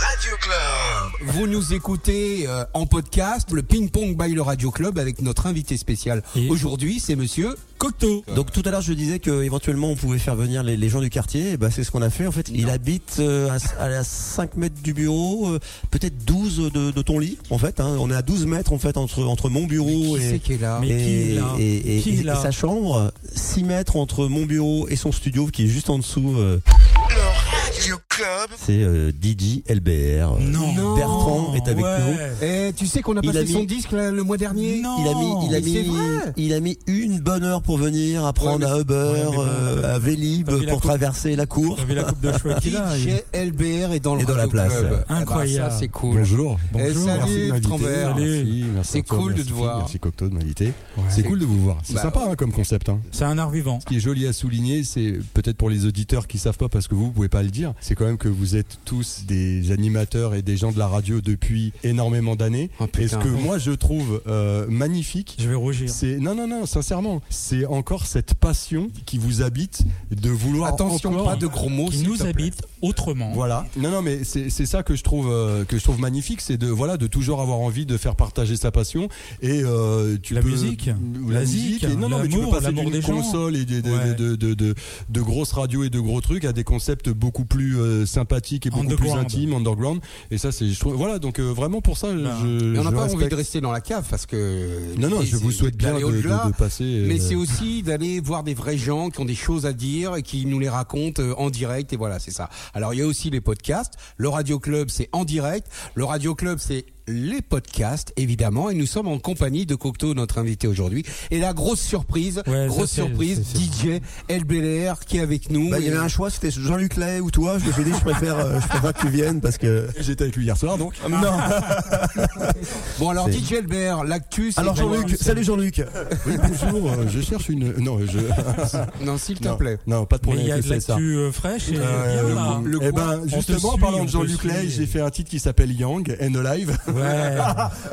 Radio Club. Vous nous écoutez euh, en podcast le Ping Pong by le Radio Club avec notre invité spécial. Et- Aujourd'hui, c'est monsieur Cocteau. Donc tout à l'heure je disais que éventuellement on pouvait faire venir les, les gens du quartier, et bah, c'est ce qu'on a fait en fait. Il habite euh, à, à 5 mètres du bureau, euh, peut-être 12 de, de ton lit en fait. hein. On est à 12 mètres en fait entre, entre mon bureau qui c'est et, qui est là Mais qui et, est là et- et- Qui est et là sa chambre, 6 mètres entre mon bureau et son studio qui est juste en dessous. euh, Le Club. c'est euh, DJ LBR. Non. Non. Bertrand est avec Ouais. nous. Eh, tu sais qu'on a passé a mis- son disque là, le mois dernier Non. Il a mis, il a mis, vrai. il a mis une bonne heure pour venir apprendre Ouais, mais- à Uber, Ouais, mais bon, euh, à Vélib la pour coupe- traverser la cour. Vu la coupe de cheveux il- DJ LBR est dans le Et dans la place. Club. Eh ben, Incroyable. c'est cool. Bonjour. Eh, Bonjour. salut, Merci C'est cool de merci te voir. Merci Cocteau de m'inviter. Ouais. C'est cool de vous voir. C'est Bah, sympa hein, comme concept. Hein. C'est un art vivant. Ce qui est joli à souligner, c'est peut-être pour les auditeurs qui savent pas parce que vous, vous pouvez pas le dire, c'est quand même que vous êtes tous des animateurs et des gens de la radio depuis énormément d'années. Oh, et ce que moi je trouve euh, magnifique, Je vais rougir. c'est non non non sincèrement, c'est encore cette passion qui vous habite de vouloir Attention, encore pas de gros mots. Qui nous habite autrement. Voilà. Non, non, mais c'est c'est ça que je trouve euh, que je trouve magnifique, c'est de voilà de toujours avoir envie de faire partager sa passion et euh, tu La peux musique, la, la musique. Et non, non, mais tu peux l'amour, passer d'une des gens. console et des- de, Ouais. de, de, de, de grosses radios et de gros trucs à des concepts beaucoup plus euh, sympathiques et beaucoup plus intimes, underground. Et ça, c'est je trouve- voilà. Donc euh, vraiment pour ça, Ben, je. Mais on n'a pas envie de rester dans la cave parce que. Non, non, je vous souhaite bien de, de- au-delà. de passer. euh, Mais c'est aussi d'aller voir des vrais gens qui ont des choses à dire et qui nous les racontent en direct et voilà, c'est ça. Alors il y a aussi les podcasts. Le Radio Club, c'est en direct. Le Radio Club, c'est les podcasts, évidemment. Et nous sommes en compagnie de Cocteau, notre invité aujourd'hui. Et la grosse surprise, Ouais, grosse ça, surprise, DJ LBLR qui est avec nous. Bah, il y avait un choix, c'était Jean-Luc Lay ou toi. Je me suis dit, je préfère, euh, je préfère que tu viennes parce que. J'étais avec lui hier soir, donc. Non. Bon alors DJ LBR, l'actu. Alors Jean-Luc, salut Jean-Luc. Oui, bonjour. euh, je cherche une. Non, je. Non, s'il te plaît. non, pas de Mais problème. il y a de le l'actu euh, fraîche et Euh, bien là. le- eh ben, justement, en parlant de Jean-Luc. Lay, j'ai fait un titre qui s'appelle Young and Alive. Ouais,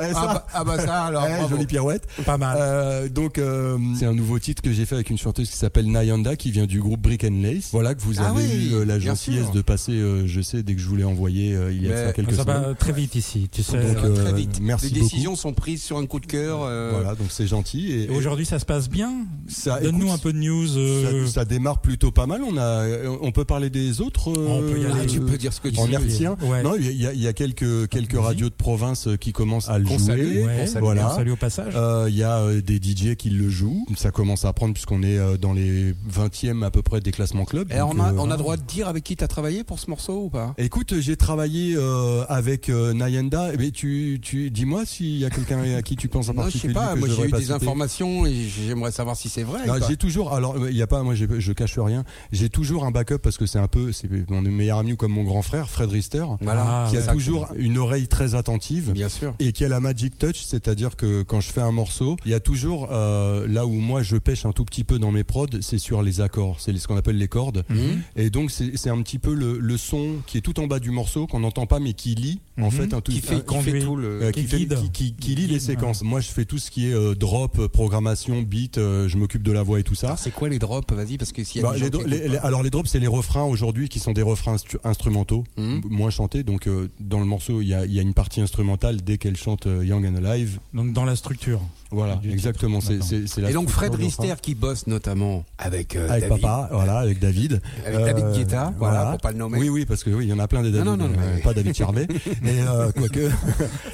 Eh, ça, Ah bah, ah bah ça alors. eh, jolie pirouette. pas mal. Euh, donc, euh, c'est un nouveau titre que j'ai fait avec une chanteuse qui s'appelle Nayanda, qui vient du groupe Brick and Lace. Voilà que vous Ah avez oui, eu euh, la gentillesse de passer, euh, je sais, dès que je vous l'ai envoyé euh, il y a ça quelques ça semaines. va très vite ici, tu sais. Donc, Ça va très vite. merci Les beaucoup. décisions sont prises sur un coup de cœur. euh, Voilà, donc c'est gentil. Et, Et Aujourd'hui, ça se passe bien. ça, Donne-nous un peu de news. euh, Ça, ça démarre plutôt pas mal. On a, on peut parler des autres. euh, On peut y aller. Ah, tu peux dire ce que tu en veux. hertzien. Ouais. Non, il y y, a- quelques quelques radios de province euh, qui commencent à le jouer. salue. Ouais, on salue. Voilà. on salue au passage. Euh, Il y a euh, des DJ qui le jouent. Ça commence à prendre puisqu'on est euh, dans les 20e à peu près des classements club. Et Donc, on, a, euh, on a droit de dire avec qui t'as travaillé pour ce morceau ou pas? Écoute, j'ai travaillé euh, avec euh, Nayenda. Mais tu, tu dis-moi s'il y a quelqu'un à qui tu penses en Non, je sais particulier. pas. Moi, j'ai eu des citer. informations et j'aimerais savoir si c'est vrai. J'ai toujours. Alors, il y a pas. Moi, je cache rien. J'ai toujours un backup parce que c'est un peu. C'est mon meilleur ami ou comme mon grand frère, Fred Rister, Voilà. Ah, qui a que- toujours une oreille très attentive. Bien sûr. et qui a la magic touch, c'est-à-dire que quand je fais un morceau, il y a toujours euh, là où moi je pêche un tout petit peu dans mes prods, c'est sur les accords, c'est ce qu'on appelle les cordes. Mhm. Et donc c'est un petit peu le, le son qui est tout en bas du morceau qu'on n'entend pas mais qui lit en Mhm. fait un tout Qui fait, un- qui conduit. fait tout le. euh, qui fait- lit les séquences. Moi je fais tout ce qui est euh, drop, euh, programmation, beat, euh, je m'occupe de la voix et tout ça. C'est quoi les drops Vas-y, parce que s'il y a Bah, des les gens les- les- alors les drops c'est les refrains aujourd'hui qui sont des refrains instru- instrumentaux Mhm. moins chantés donc dans le morceau il y a, il y a une partie instrumentale dès qu'elle chante euh, Young and Alive Donc dans la structure. Voilà exactement c'est c'est c'est la Et donc Fred. Rister qui bosse notamment avec euh, avec David, papa voilà avec David. Avec David Euh, Guetta, voilà, voilà. pour pas le nommer. oui oui parce que oui il y en a plein des David Non, non, non, euh, mais- pas David Charvet. Et euh, quoique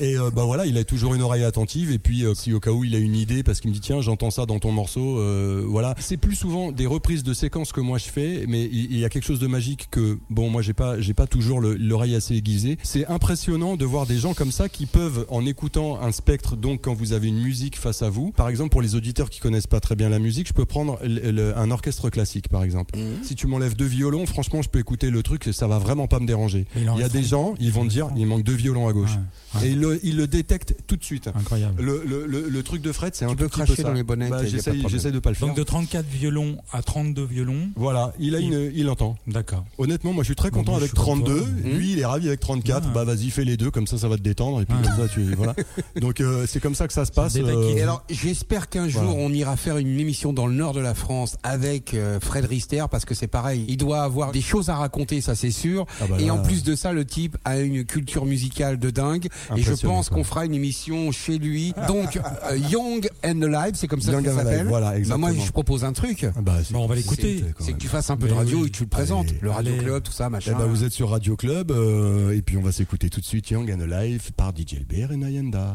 et euh, bah voilà il a toujours une oreille attentive et puis euh, si au cas où il a une idée parce qu'il me dit tiens j'entends ça dans ton morceau euh, voilà. C'est plus souvent des reprises de séquences que moi je fais mais il il y, a quelque chose de magique que bon moi j'ai pas j'ai pas toujours le- l'oreille assez aiguisée. C'est impressionnant de voir des gens comme ça qui peuvent en écoutant un spectre donc quand vous avez une musique face à vous par exemple pour les auditeurs qui connaissent pas très bien la musique je peux prendre le- le- un orchestre classique par exemple Mhm. si tu m'enlèves deux violons franchement je peux écouter le truc et ça va vraiment pas me déranger il y a des gens ils vont te dire il manque deux violons à gauche Ouais, ouais. et ils le, ils le détectent tout de suite Incroyable. le, le, le, le truc de Fred, c'est un peu cracher ça. dans les bonnettes, Bah, de J'essaye de pas le faire. Donc de 34 violons à 32 violons. Voilà, il a Il- une, il entend. D'accord. Honnêtement, moi je suis très content avec suis comme 32. toi. Lui, il est ravi avec 34. Ah. Bah vas-y, fais les deux, comme ça, ça va te détendre. Et puis Ah. comme ça, tu voilà. Donc euh, c'est comme ça que ça se passe. Et alors, j'espère qu'un jour Voilà. on ira faire une émission dans le nord de la France avec euh, Fred Rister parce que c'est pareil, il doit avoir des choses à raconter, ça c'est sûr. Ah bah et en plus de ça, le type a une culture musicale de dingue. Et je pense qu'on fera une émission chez lui. Donc, euh, Young and Alive, c'est comme ça Young que ça s'appelle. voilà, Bah, moi, je propose un truc. Ah bah, Bon, on va l'écouter. c'est- que tu fasses un peu de radio oui. et tu le présentes. Allez, le Radio allez. Club, tout ça, Eh machin. ben, vous êtes sur Radio Club euh, et puis on va s'écouter tout de suite Young and Alive par DJ LBR et Nayenda.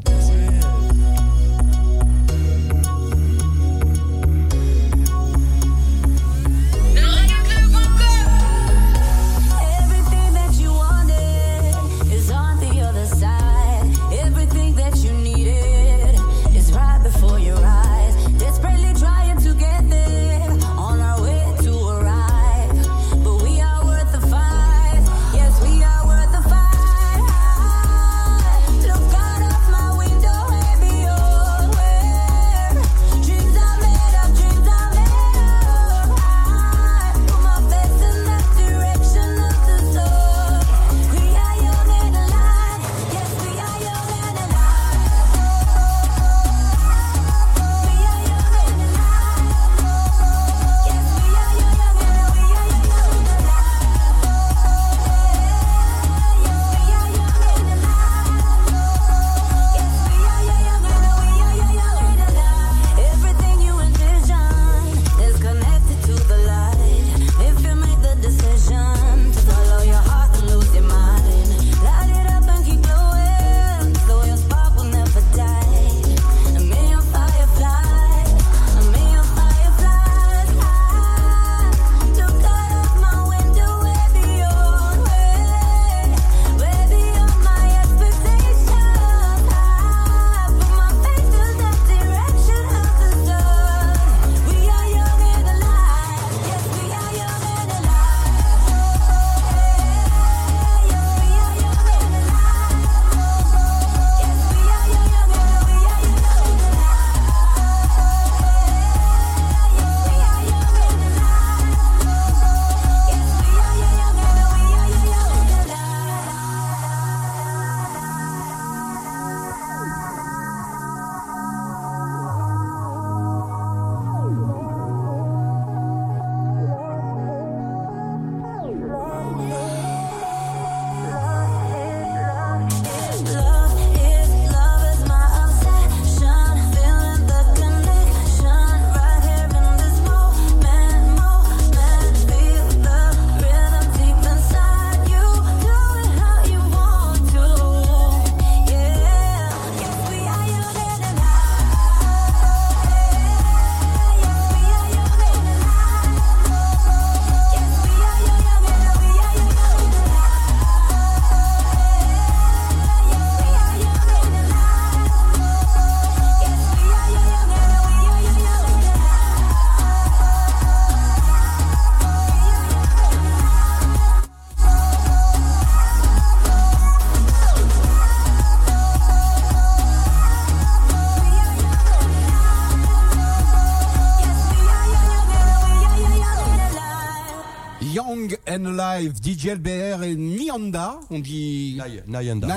And Alive, DJ LBR et Nyanda, on dit. Nayenda.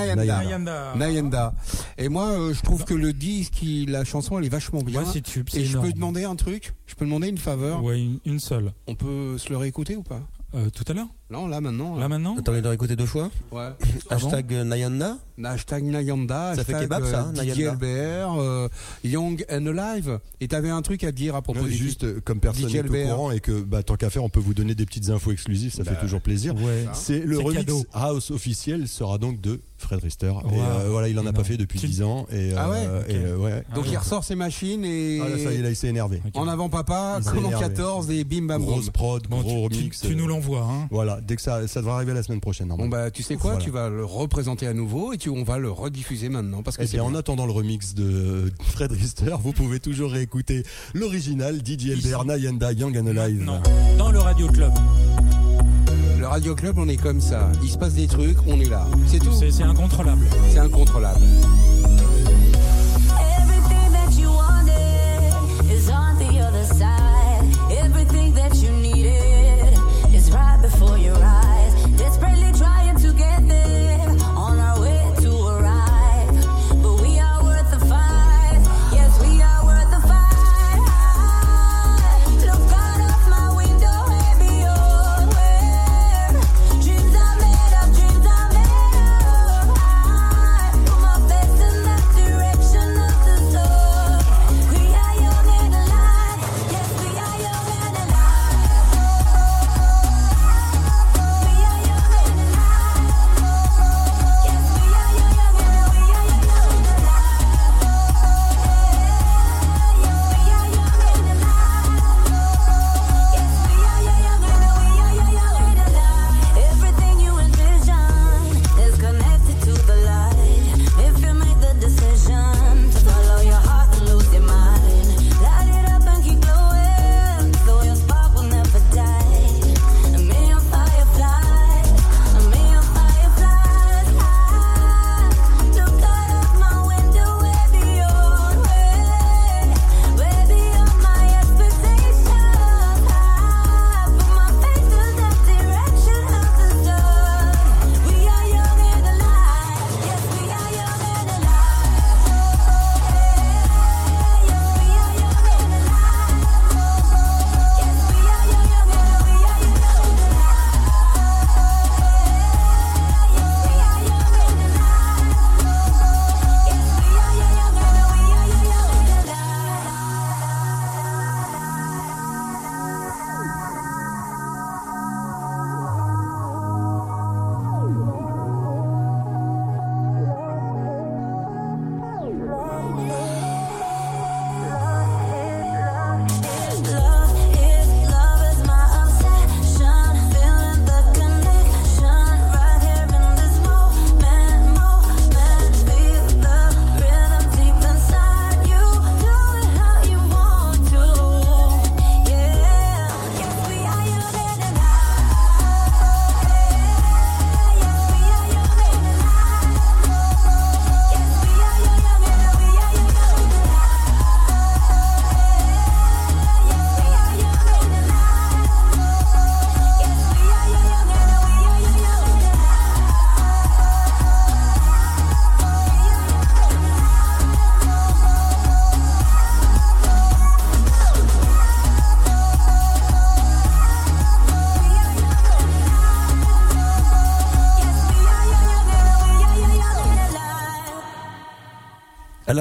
Nayenda. Et moi, euh, je trouve que le disque, il- la chanson, elle est vachement bien. Ouais, c'est tube, c'est Et je peux demander un truc? Je peux demander une faveur? Ouais, une, une seule. On peut se le réécouter ou pas? Euh, tout à l'heure Non, là maintenant. Là maintenant Attends, on doit écouter deux fois. Ouais. Ah bon Hashtag euh, Nayanda. Hashtag Nayanda, Ça fait kebab, ça, hein, euh, DJ Nayanda. LBR, euh, Young and Alive. Et t'avais un truc à dire à propos Non, du juste comme personne n'est au courant et que bah, tant qu'à faire on peut vous donner des petites infos exclusives ça fait toujours plaisir Ouais. c'est le remix cadeau. house officiel sera donc de Fred Rister. Et euh, voilà il en a pas fait depuis Tu- 10 ans et, Ah ouais euh, et, euh, ouais. Donc Ah il ressort ses machines et Ah, là, ça y est, là il s'est énervé. En avant papa, Il s'est comme en énervé. 14 et bim bam grosse prod Bon, gros tu, remix tu nous l'envoies, hein. voilà dès que ça ça devrait arriver la semaine prochaine Bon bah tu sais quoi, Voilà. tu vas le représenter à nouveau et tu, on va le rediffuser maintenant parce que Eh c'est bien, en attendant le remix de Fred Rister, vous pouvez toujours réécouter l'original DJ LBR Nayenda Young and Alive. Non, dans le Radio Club. Le Radio Club, on est comme ça. Il se passe des trucs, on est là. C'est tout. C'est c'est incontrôlable. C'est incontrôlable.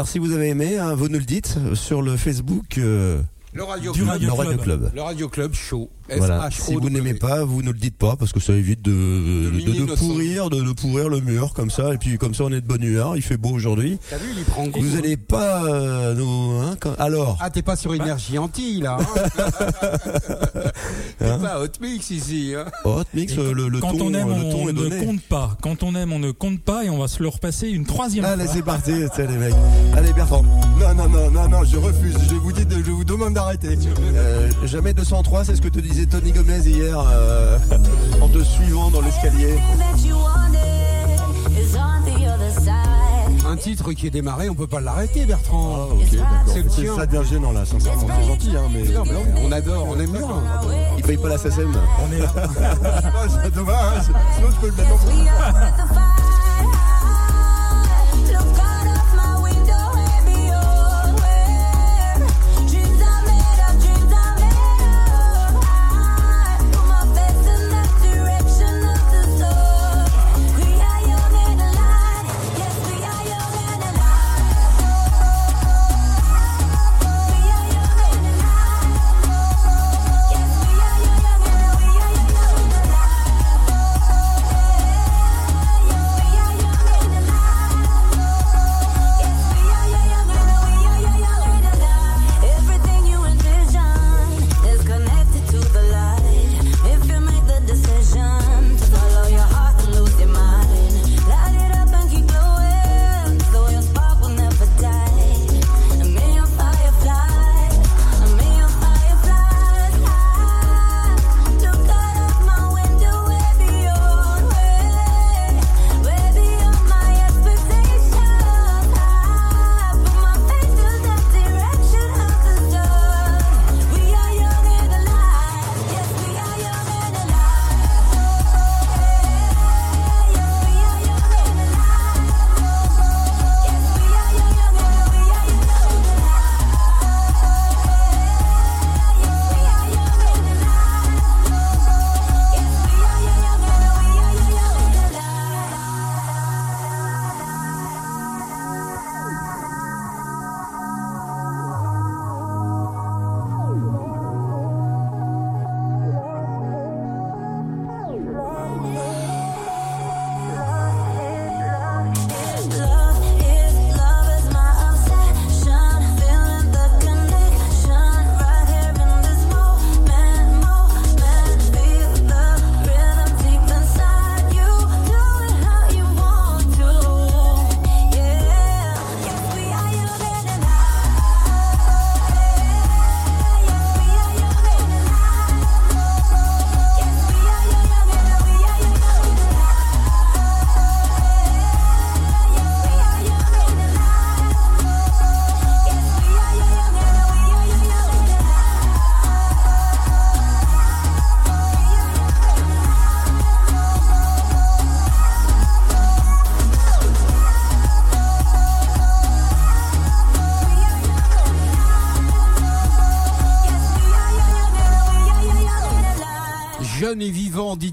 Si vous avez aimé, hein, vous nous le dites sur le Facebook euh, Le Radio Du Club. Radio le Radio Club. Club. Le Radio Club Show. Voilà. Si vous n'aimez pas, vous ne le dites pas parce que ça évite de, de, pourrir, de, de pourrir le mur comme ça. Et puis comme ça, on est de bonne humeur. Il fait beau aujourd'hui. T'as vu, il prend goût. Vous allez pas euh, nous. Hein, quand- alors. Ah, t'es pas sur énergie anti là. Hein t'es Hein pas hot mix ici. Hein Hot mix, euh, le, le quand ton, on aime, le ton on est ne compte pas. Quand on aime, on ne compte pas et on va se le repasser une troisième Allez, fois. c'est parti, les mecs. Allez, Bertrand. Non, non, non, non, non, je refuse. Je vous dis, de- je vous demande Euh, jamais 203, c'est ce que te disait Tony Gomez hier euh, en te suivant dans l'escalier. Un titre qui est démarré, on peut pas l'arrêter, Bertrand. D'accord. C'est. Ça devient gênant là, sincèrement. C'est gentil, hein, mais. Non, mais on adore, on aime bien. Il paye pas la SACEM. On est là. Ah, c'est dommage. Sinon, je peux le mettre en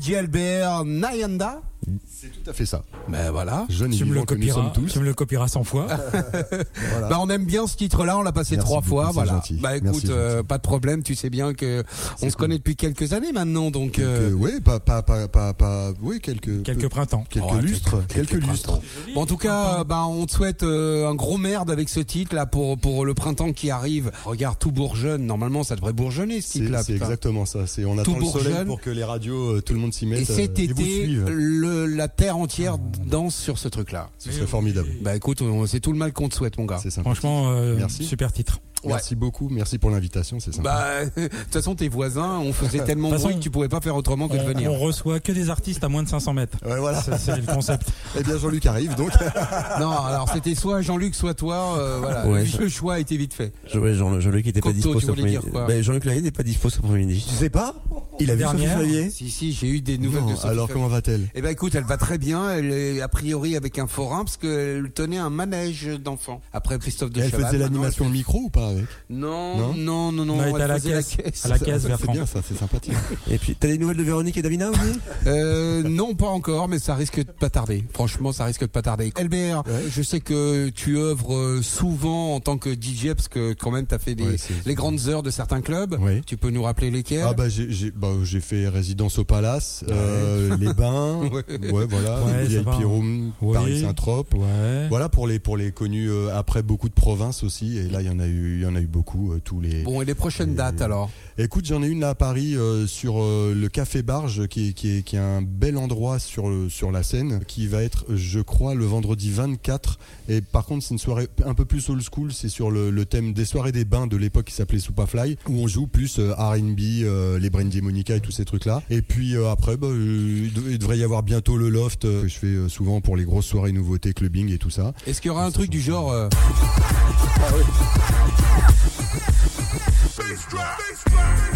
DJ Albert Nayanda. C'est tout à fait ça. Ben voilà. Jeune Tu me le copieras. Tu me le copieras 100 fois. Voilà. Bah on aime bien ce titre-là, on l'a passé Merci trois beaucoup, fois, voilà. gentil. Bah écoute, Merci, euh, pas de problème, tu sais bien que on se connaît depuis quelques années maintenant, donc. euh, Euh, oui, pas, pas, pas, pas, pas, oui, quelques, Quelques printemps. quelques lustres, quelques- lustres. Bon, en tout cas, bah, on te souhaite euh, un gros merde avec ce titre là pour pour le printemps qui arrive. Regarde, tout bourgeonne. Normalement, ça devrait bourgeonner ce C'est titre là. c'est exactement ça. C'est on attend le soleil pour que les radios, tout le monde s'y mette. Et cet été, le, la terre entière danse sur ce truc-là. Ce serait formidable. Bah écoute, c'est tout le mal qu'on te souhaite, mon gars. Franchement, euh, Merci. super titre. Merci beaucoup. Merci pour l'invitation. C'est sympa. Bah, de toute façon, tes voisins, on faisait tellement de De toute bruit façon, que tu pouvais pas faire autrement que de On, venir. on reçoit que des artistes à moins de 500 mètres. Ouais, voilà. C'est le concept. Eh bien, Jean-Luc arrive donc. Non, alors c'était soit Jean-Luc, soit toi. euh, voilà, Ouais, le, choix a été vite fait. Je- ouais, Jean- Jean-Luc était pas dispo dire quoi Ben, Jean-Luc Lahaye n'est pas dispo cet après-midi. Tu sais pas? Il a vu Sophie. Favier Si, si, j'ai eu des nouvelles Non, de Sophie Alors comment va-t-elle? Eh ben écoute, elle va très bien. Elle est a priori avec un forain parce qu'elle tenait un manège d'enfants. Après Christophe de Elle faisait l'animation au micro ou pas? Avec. Non, Non non, non, non. On à la caisse. À la caisse, C'est Bertrand. bien ça, c'est sympathique. Et puis, t'as des nouvelles de Véronique et Davina aussi? Euh, non, pas encore, mais ça risque de pas tarder. Franchement, ça risque de pas tarder. Albert, Ouais. je sais que tu œuvres euh, souvent en tant que DJ parce que quand même t'as fait des, Ouais, c'est- les grandes heures de certains clubs. Oui. Tu peux nous rappeler lesquels Ah bah j'ai bah, j'ai fait résidence au Palace, euh, les bains, Ouais. ouais, voilà, VIP. Room. Paris Saint-Trope. Ouais. Voilà pour les pour les connus euh, après beaucoup de provinces aussi et là il y en a eu il y en a eu beaucoup euh, tous les Bon, et les prochaines dates alors Écoute, j'en ai une là à Paris euh, sur euh, le Café Barge, qui est, qui, est, qui est un bel endroit sur, le- sur la Seine, qui va être, je crois, le vendredi 24. Et par contre, c'est une soirée un peu plus old school, c'est sur le, le thème des soirées des bains de l'époque qui s'appelait Superfly, où on joue plus euh, R&B, euh, les Brandy Monica et tous ces trucs-là. Et puis euh, après, bah, euh, il dev- il devrait y avoir bientôt le loft, euh, que je fais euh, souvent pour les grosses soirées nouveautés, clubbing et tout ça. Est-ce qu'il y aura un truc du genre euh, yeah.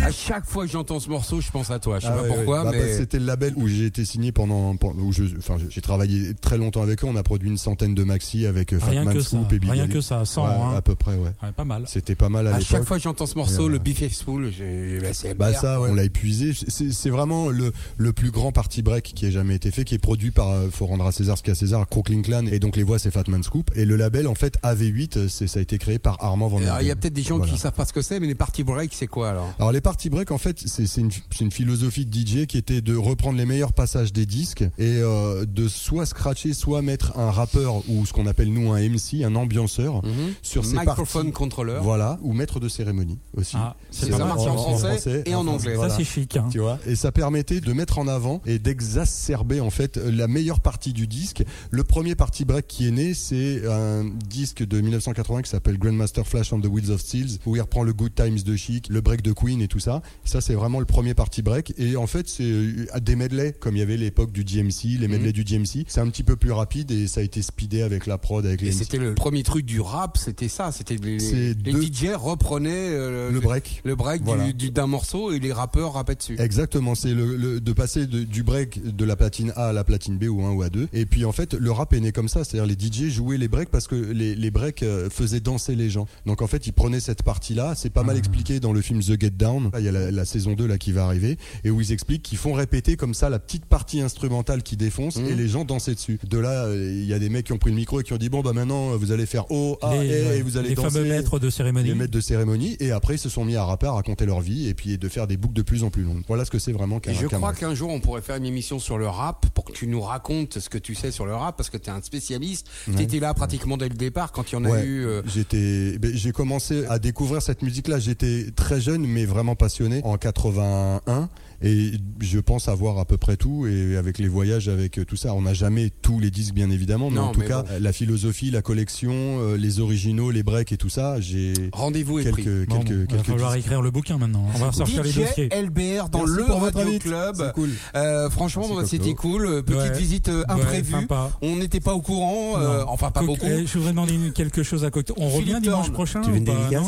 À chaque fois que j'entends ce morceau, je pense à toi. Je sais Ah pas ouais, pourquoi, ouais. Bah, mais bah, c'était le label où j'ai été signé pendant, pendant- où je, enfin, j'ai travaillé très longtemps avec eux. On a produit une centaine de maxi avec euh, Rien Fatman. Scoop et Big Rien que ça. 100, Ouais, hein. à peu près, ouais. Ouais, pas mal. C'était pas mal à, à l'époque. chaque fois que j'entends ce morceau, Ouais. le Beef Spool, j'ai bah, c'est Bah ça, ouais, on l'a épuisé. C'est c'est vraiment le, le plus grand party break qui ait jamais été fait, qui est produit par, euh, faut rendre à César ce qu'il y a à César, Crooklyn Clan, et donc les voix c'est Fatman Scoop. Et le label, en fait, AV8, euh, c'est- ça a été créé par Armand Van il y a peut-être des gens Voilà. qui savent pas ce que c'est, mais les party break, c'est quoi alors? Alors les party break en fait c'est une, philosophie de DJ qui était de reprendre les meilleurs passages des disques et euh, de soit scratcher soit mettre un rappeur ou ce qu'on appelle nous un MC, un ambianceur sur ces Microphone parties. contrôleur. Voilà, ou maître de cérémonie aussi. Ah, c'est ça marche en en français français, et en en anglais. Voilà. Ça, c'est chic. hein. Tu vois? Et ça permettait de mettre en avant et d'exacerber en fait la meilleure partie du disque. Le premier party break qui est né, c'est un disque de 1980 qui s'appelle Grandmaster Flash on the Wheels of Steel, où il reprend le Good Times de Chic, le break de Queen et tout ça. Ça, c'est vraiment le premier party break. Et en fait, c'est euh, des medley, comme il y avait l'époque du DMC, les medley du DMC. C'est un petit peu plus rapide et ça a été speedé avec la prod, avec Et les MC. c'était le premier truc du rap, c'était ça. C'était les, les deux- DJ reprenaient euh, le break. le break du- d'un morceau et les rappeurs rappaient dessus. Exactement, c'est le, le- de passer de- du break de la platine A à la platine B ou 1 ou à 2. Et puis en fait, le rap est né comme ça, c'est-à-dire les DJ jouaient les breaks parce que les, les breaks euh, faisaient danser les gens. Donc en fait, ils prenaient cette partie-là, c'est pas mal expliqué dans le film The Get Down. Là, il y a la, la saison 2 là qui va arriver et où ils expliquent qu'ils font répéter comme ça la petite partie instrumentale qui défonce et les gens dansaient dessus. De là, euh, il y a des mecs qui ont pris le micro et qui ont dit bon bah maintenant vous allez faire O A Les, E ouais, et vous allez les danser fameux maîtres de cérémonie. les maîtres de cérémonie et après ils se sont mis à rapper, à raconter leur vie et puis de faire des boucles de plus en plus longues. Voilà ce que c'est vraiment qu'un Et je crois qu'un jour on pourrait faire une émission sur le rap pour que tu nous racontes ce que tu sais sur le rap parce que tu es un spécialiste. Tu étais là pratiquement dès le départ quand il y en a Ouais, eu. euh, J'étais, ben, j'ai commencé à découvrir cette musique-là. J'étais très jeune, mais vraiment passionné en 81. Et je pense avoir à peu près tout. Et avec les voyages, avec tout ça, on n'a jamais tous les disques, bien évidemment. Mais Non, en tout mais cas, bon. la philosophie, la collection, euh, les originaux, les breaks et tout ça, j'ai Rendez-vous pris. quelques, Bon, quelques, il va quelques falloir disques. écrire le bouquin maintenant. On va sortir les dossiers. LBR dans Merci le Radio. Club. Cool. Euh, franchement, c'était cool. Petite Ouais. visite Ouais, imprévue. on n'était pas au courant. euh, enfin, pas Co- beaucoup. eh, Je voudrais demander quelque chose à côté. On Philippe revient dimanche Thorne. prochain Tu veux une dédicace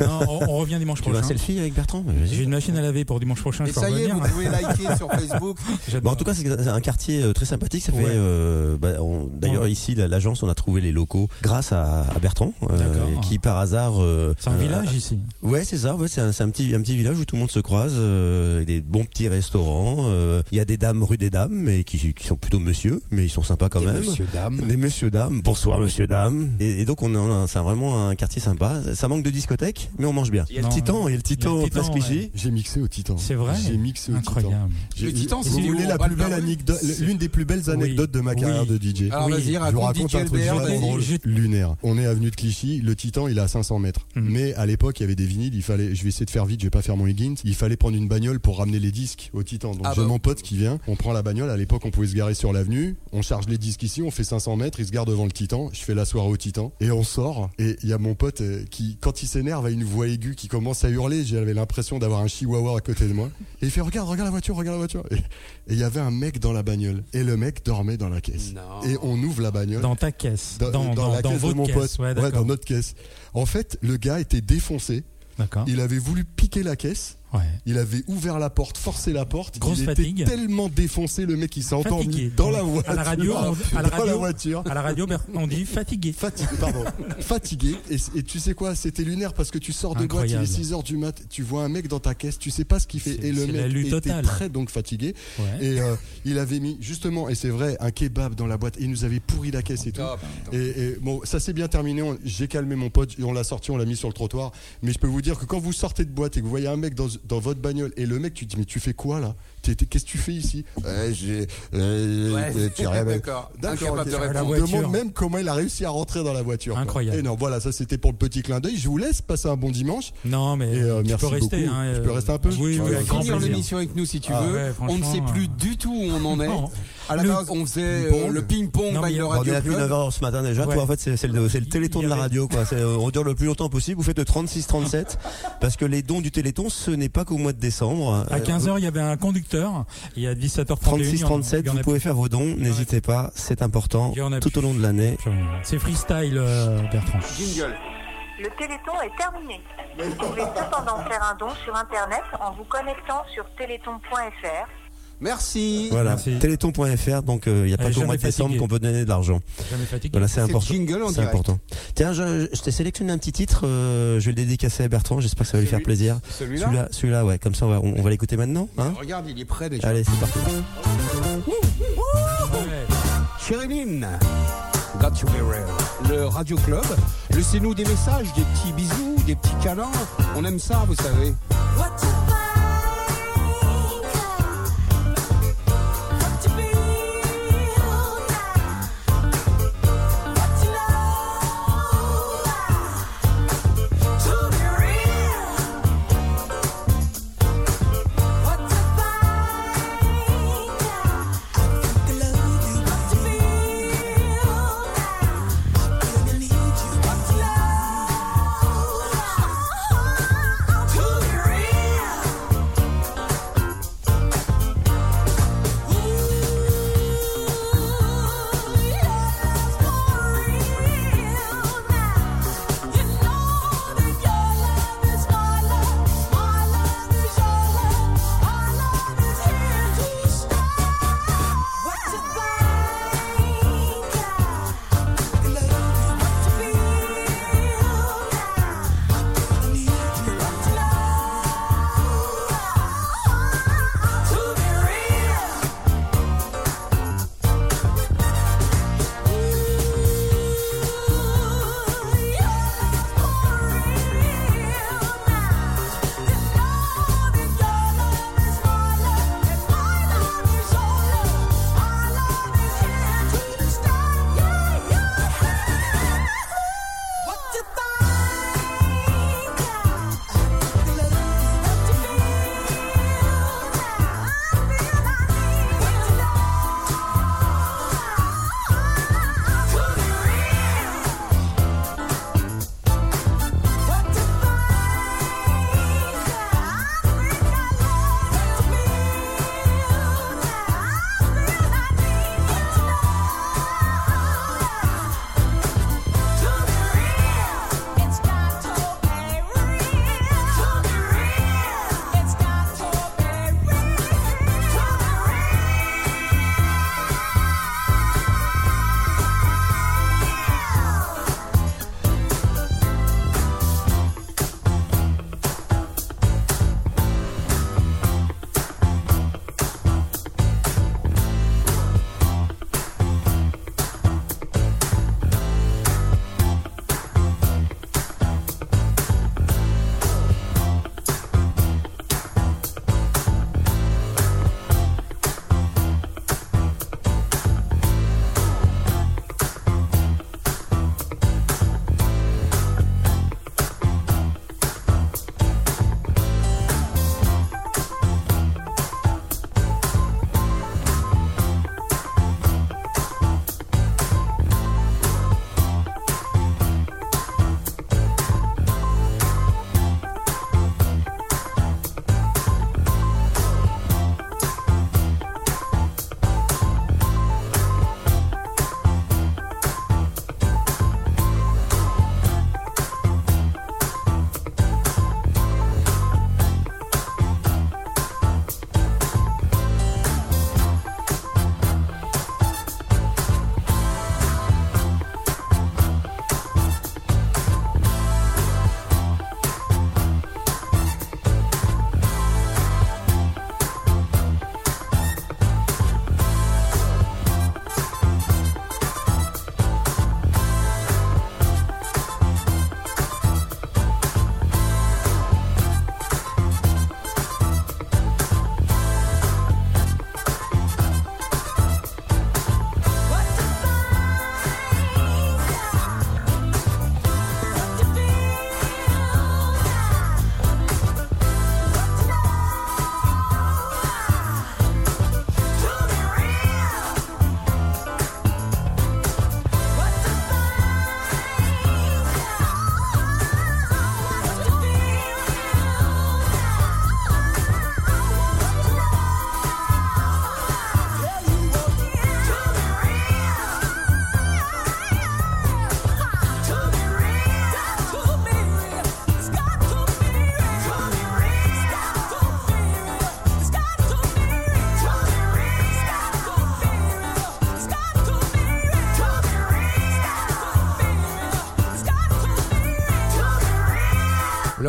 non? Non, on, on revient dimanche Tu veux un prochain. selfie avec Bertrand? J'ai une machine à laver pour dimanche prochain. Et ça vous pouvez liker sur Facebook. Bon, en tout cas, c'est un quartier euh, très sympathique. Ça fait, Ouais. euh, bah, on- d'ailleurs, Ouais. ici, la- l'agence, on a trouvé les locaux grâce à, à Bertrand, euh, qui par hasard. euh, C'est un euh, village ici. Ouais, c'est ça. Ouais, c'est un, c'est un petit, un petit village où tout le monde se croise, euh, des bons petits restaurants. euh, Il y a des dames rue des dames, mais qui, qui sont plutôt monsieur, mais ils sont sympas quand Et même. Monsieur, dame. Des messieurs dames. Bonsoir monsieur dame. Et, et donc on a, c'est vraiment un quartier sympa. Ça manque de discothèque, mais on mange bien. Il y a Non, le Titan, il y a le Titan, Titan. J'ai mixé au Titan. C'est vrai J'ai mixé au Titan. Incroyable. Le Titan, si c'est vous voulez la plus belle anecdote, l'une des plus belles anecdotes de ma carrière de DJ. Alors vas-y, Je vous raconte un truc drôle, lunaire. On est avenue de Clichy, le Titan il est à 500 mètres. Mhm. Mais à l'époque il y avait des vinyles, il fallait, je vais essayer de faire vite, je vais pas faire mon Higgins, il fallait prendre une bagnole pour ramener les disques au Titan. Donc Ah j'ai bah. mon pote qui vient, on prend la bagnole, à l'époque on pouvait se garer sur l'avenue, on charge les disques ici, on fait 500 mètres, il se gare devant le Titan, je fais la soirée au Titan, et on sort, et il y a mon pote euh, qui, quand il s'énerve, a une voix aiguë qui commence à hurler, j'avais l'impression d'avoir un chihuahua à côté de moi, et fait regarde, regarde la voiture, regarde la voiture, et il y avait un mec dans la bagnole, et le mec dormait dans la caisse. Non. Et on ouvre la bagnole Dans ta caisse. dans, Dans, dans dans, la dans caisse de votre mon caisse. pote, Ouais, dans notre caisse. En fait, le gars était défoncé. D'accord. Il avait voulu piquer la caisse. Ouais. Il avait ouvert la porte, forcé la porte. Grosse il fatigue. était tellement défoncé, le mec, il s'est endormi Fatigué. dans la voiture. À la radio, on- à la dans la radio, voiture. à la radio, on dit fatigué. Fatigué, pardon. Fatigué. Et, et tu sais quoi, c'était lunaire parce que tu sors de boîte, il est 6 heures du mat, tu vois un mec dans ta caisse, tu sais pas ce qu'il fait. Et le mec était totale. très donc fatigué. Ouais. Et euh, il avait mis, justement, et c'est vrai, un kebab dans la boîte. Et il nous avait pourri la caisse et tout. Et, et bon, ça s'est bien terminé. J'ai calmé mon pote et on l'a sorti, on l'a mis sur le trottoir. Mais je peux vous dire que quand vous sortez de boîte et que vous voyez un mec dans, dans votre bagnole. Et le mec, tu te dis mais tu fais quoi là? Qu'est-ce que tu fais ici? Ouais, j'ai. euh, Ouais, euh, tu d'accord. Incapable ok. de La répondre. On voiture. demande même comment il a réussi à rentrer dans la voiture. quoi. Incroyable. Et non, voilà, ça c'était pour le petit clin d'œil. Je vous laisse passer un bon dimanche. Non, mais Et, euh, tu merci peux rester. beaucoup. Hein, Je euh, peux rester un peu Oui, Tu oui, avec grand finir l'émission avec nous si tu Ah, veux. ouais, on ne sait plus euh, du tout où on en est. Non. À la Le- base, on faisait euh, le ping-pong by le on est Club. 9h ce matin déjà. Ouais. Toi, en fait, c'est le, téléthon de la radio. Euh, On dure le plus longtemps possible. Vous faites le 36-37 parce que les dons du téléthon, ce n'est pas qu'au mois de décembre. À Euh, 15h, il y avait un conducteur. Et à 17h31, 36-37, il y a vous pouvez faire vos dons. N'hésitez pas, c'est important. Tout au long de l'année. C'est freestyle, euh, Bertrand. Jingle. Le Téléthon est terminé. Vous pouvez cependant faire un don sur Internet en vous connectant sur téléthon.fr. Merci. Voilà, téléthon.fr. Donc, euh, il n'y a pas qu'au mois de décembre qu'on peut donner de l'argent. Jamais fatigué. Voilà, c'est important. C'est. Tiens, je, je t'ai sélectionné un petit titre. euh, je vais le dédicacer à Bertrand. J'espère que ça va lui faire plaisir. Celui-là Celui-là, celui-là, ouais. Comme ça, on va, on va l'écouter maintenant. Hein Regarde, il est prêt déjà. Allez, c'est parti. Sherilyn, Got. Le Radio Club. Laissez-nous des messages, des petits bisous, des petits câlins. On aime ça, vous savez. What?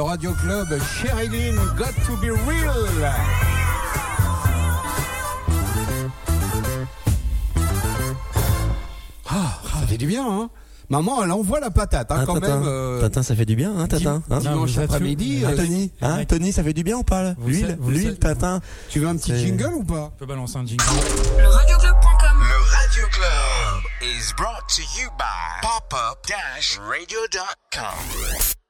Radio Club Sherilyn Got to be real. Ah, ça fait du bien, hein Maman, elle envoie la patate, hein, Hein, quand Tintin, même. euh, Tintin, ça fait du bien, hein, Tintin. hein dimanche après-midi. Hein, euh, Tony, hein, Tony, ça fait du bien ou pas L'huile, l'huile, Tintin. tu veux un petit jingle ou pas On peut balancer un jingle. Le Radio Club is brought to you by popup-radio.com.